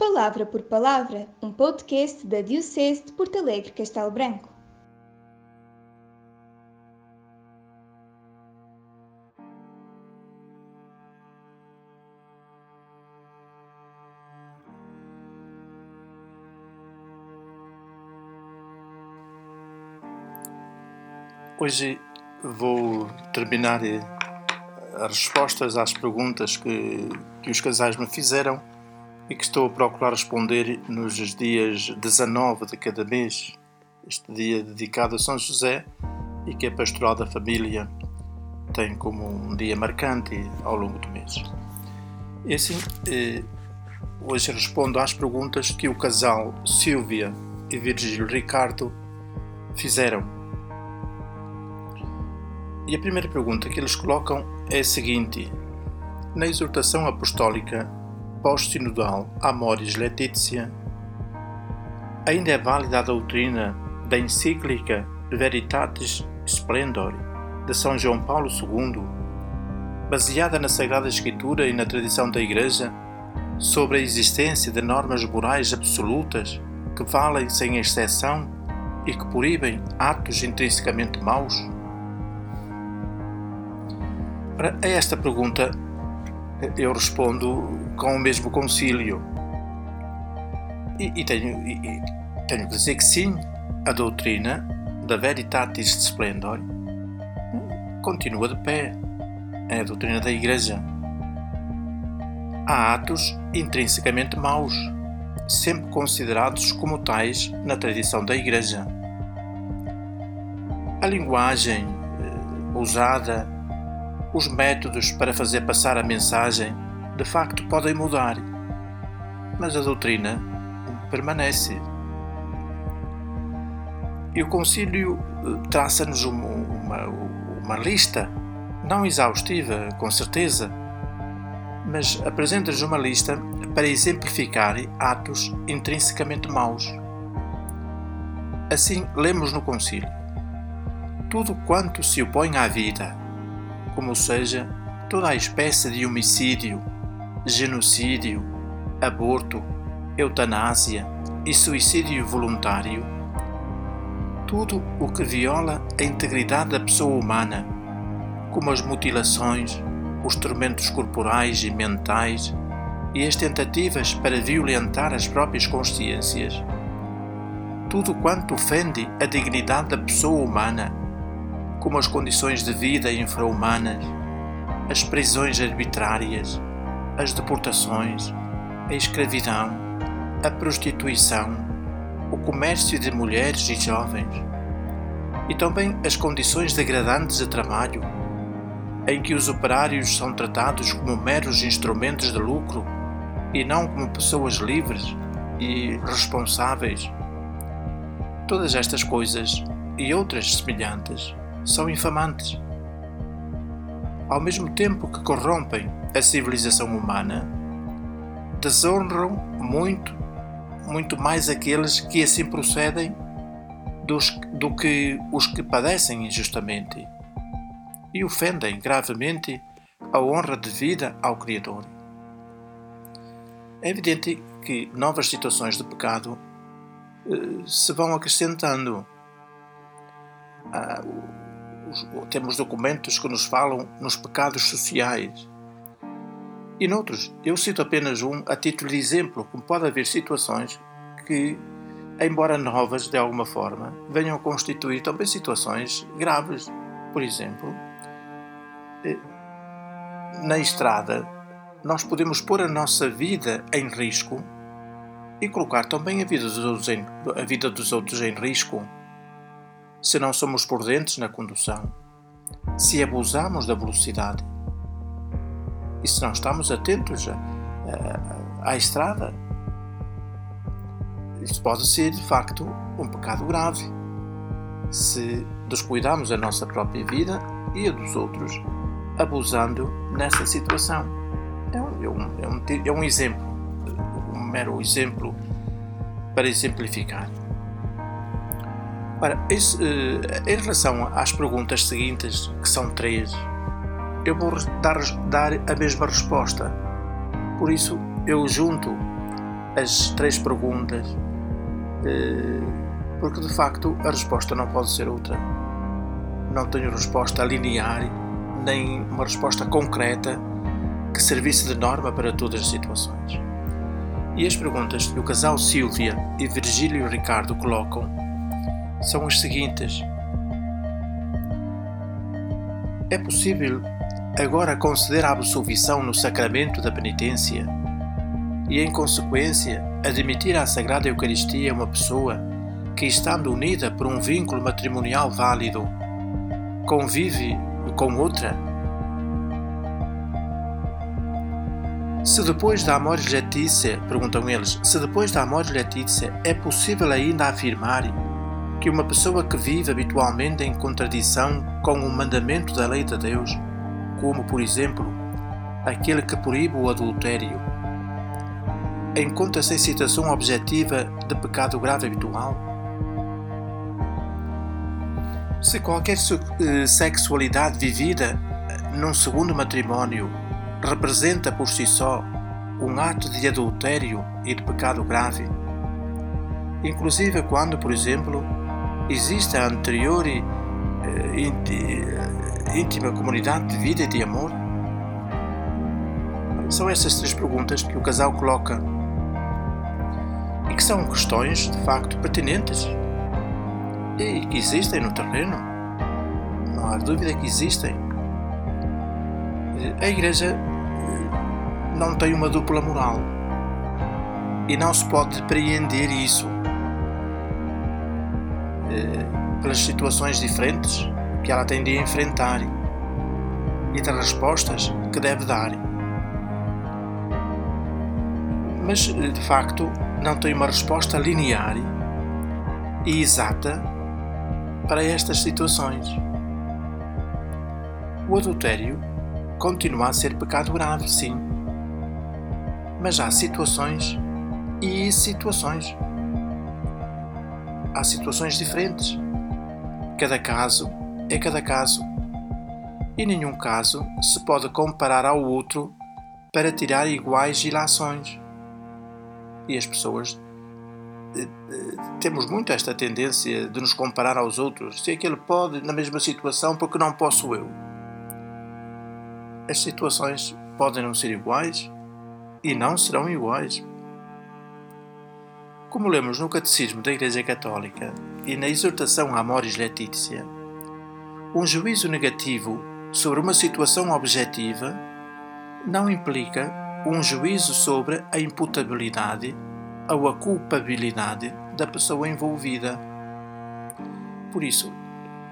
Palavra por Palavra, um podcast da Diocese de Porto Alegre Castelo Branco. Hoje vou terminar eh, as respostas às perguntas que, que os casais me fizeram e que estou a procurar responder nos dias 19 de cada mês, este dia dedicado a São José e que a Pastoral da Família tem como um dia marcante ao longo do mês. E assim, eh, hoje respondo às perguntas que o casal Silvia e Virgílio Ricardo fizeram. E a primeira pergunta que eles colocam é a seguinte: Na exortação apostólica pós-sinodal Amoris Laetitia, ainda é válida a doutrina da encíclica Veritatis Splendor de São João Paulo II, baseada na Sagrada Escritura e na tradição da Igreja, sobre a existência de normas morais absolutas que valem sem exceção e que proíbem atos intrinsecamente maus? Para esta pergunta, eu respondo com o mesmo concílio. E, e tenho, e, e tenho que dizer que sim, a doutrina da Veritatis Splendor continua de pé. É a doutrina da Igreja. Há atos intrinsecamente maus, sempre considerados como tais na tradição da Igreja. A linguagem eh, usada os métodos para fazer passar a mensagem de facto podem mudar, mas a doutrina permanece. E o Concílio eh, traça-nos uma, uma, uma lista, não exaustiva, com certeza, mas apresenta-nos uma lista para exemplificar atos intrinsecamente maus. Assim, lemos no Concílio: Tudo quanto se opõe à vida, como seja toda a espécie de homicídio, genocídio, aborto, eutanásia e suicídio voluntário, tudo o que viola a integridade da pessoa humana, como as mutilações, os tormentos corporais e mentais e as tentativas para violentar as próprias consciências. Tudo quanto ofende a dignidade da pessoa humana como as condições de vida infra-humanas, as prisões arbitrárias, as deportações, a escravidão, a prostituição, o comércio de mulheres e jovens, e também as condições degradantes de trabalho, em que os operários são tratados como meros instrumentos de lucro e não como pessoas livres e responsáveis. Todas estas coisas e outras semelhantes são infamantes. Ao mesmo tempo que corrompem a civilização humana, desonram muito, muito mais aqueles que assim procedem dos, do que os que padecem injustamente e ofendem gravemente a honra de vida ao Criador. É evidente que novas situações de pecado eh, se vão acrescentando. Ah, temos documentos que nos falam nos pecados sociais. E noutros, eu cito apenas um a título de exemplo, como pode haver situações que, embora novas de alguma forma, venham a constituir também situações graves. Por exemplo, eh, na estrada, nós podemos pôr a nossa vida em risco e colocar também a vida dos em, a vida dos outros em risco se não somos prudentes na condução, se abusamos da velocidade e se não estamos atentos a, a, à estrada. Isso pode ser, de facto, um pecado grave se descuidamos a nossa própria vida e a dos outros, abusando nessa situação. É um, é um, é um, é um exemplo, um mero exemplo para exemplificar. Ora, esse, eh, em relação às perguntas seguintes, que são três, eu vou dar, dar a mesma resposta. Por isso, eu junto as três perguntas, eh, porque de facto a resposta não pode ser outra. Não tenho resposta linear, nem uma resposta concreta que servisse de norma para todas as situações. E as perguntas que o casal Silvia e Virgílio Ricardo colocam são as seguintes: É possível agora conceder a absolvição no sacramento da penitência e, em consequência, admitir à Sagrada Eucaristia uma pessoa que, estando unida por um vínculo matrimonial válido, convive com outra? Se depois da Amoris Letícia, perguntam eles, se depois da Amoris Letícia é possível ainda afirmar que uma pessoa que vive habitualmente em contradição com o mandamento da lei de Deus, como por exemplo aquele que proíbe o adultério, encontra-se em situação objetiva de pecado grave habitual? Se qualquer eh, sexualidade vivida eh, num segundo matrimónio representa por si só um ato de adultério e de pecado grave, inclusive quando, por exemplo, existe a anterior eh, íntima comunidade de vida e de amor? São essas três perguntas que o casal coloca e que são questões de facto pertinentes e que existem no terreno. Não há dúvida que existem. A Igreja eh, não tem uma dupla moral e não se pode depreender isso eh, pelas situações diferentes que ela tem de enfrentar e das respostas que deve dar. Mas, de facto, não tem uma resposta linear e exata para estas situações. O adultério continua a ser pecado grave, sim. Mas há situações e situações. Há situações diferentes. Cada caso é cada caso. E nenhum caso se pode comparar ao outro para tirar iguais ilações e as pessoas eh, eh, temos muito esta tendência de nos comparar aos outros. Se aquele pode na mesma situação, porque não posso eu? As situações podem não ser iguais e não serão iguais. Como lemos no Catecismo da Igreja Católica e na exortação Amoris Letícia, um juízo negativo sobre uma situação objetiva não implica um juízo sobre a imputabilidade ou a culpabilidade da pessoa envolvida. Por isso,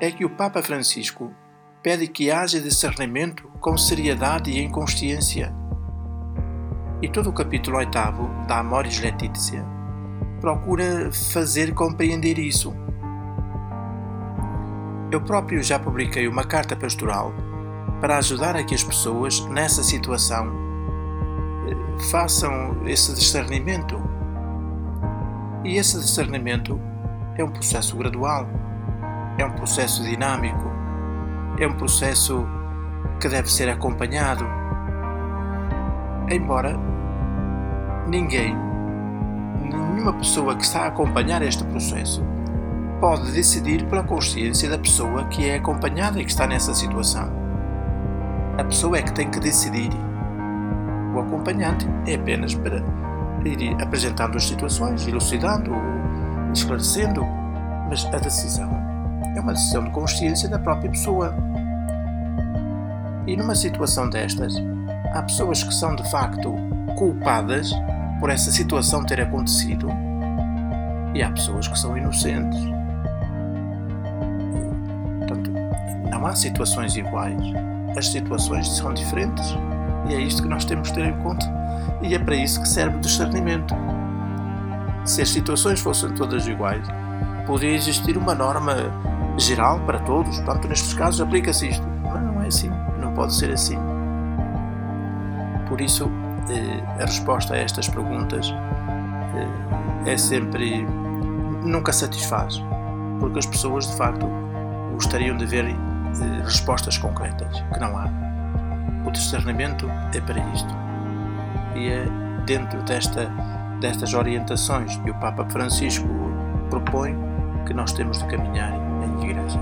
é que o Papa Francisco pede que haja discernimento com seriedade e em consciência. E todo o capítulo 8 da Amoris Laetitia procura fazer compreender isso. Eu próprio já publiquei uma carta pastoral para ajudar a que as pessoas nessa situação façam esse discernimento. E esse discernimento é um processo gradual, é um processo dinâmico, é um processo que deve ser acompanhado. Embora ninguém, nenhuma pessoa que está a acompanhar este processo, pode decidir pela consciência da pessoa que é acompanhada e que está nessa situação. A pessoa é que tem que decidir o acompanhante é apenas para ir apresentando as situações, elucidando, esclarecendo, mas a decisão é uma decisão de consciência da própria pessoa. E numa situação destas, há pessoas que são de facto culpadas por essa situação ter acontecido e há pessoas que são inocentes. Não há situações iguais. As situações são diferentes. E é isto que nós temos que ter em conta. E é para isso que serve o discernimento. Se as situações fossem todas iguais, poderia existir uma norma geral para todos. Portanto, nestes casos aplica-se isto. Mas não é assim. Não pode ser assim. Por isso, eh, a resposta a estas perguntas eh, é sempre. nunca satisfaz. Porque as pessoas, de facto, gostariam de ver respostas concretas, que não há. O discernimento é para isto. E é dentro desta destas orientações que o Papa Francisco propõe que nós temos de caminhar em igreja.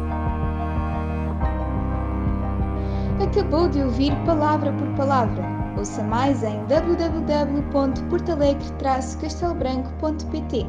Acabou de ouvir palavra por palavra. Ouça mais em www.portalegre-castelbranco.pt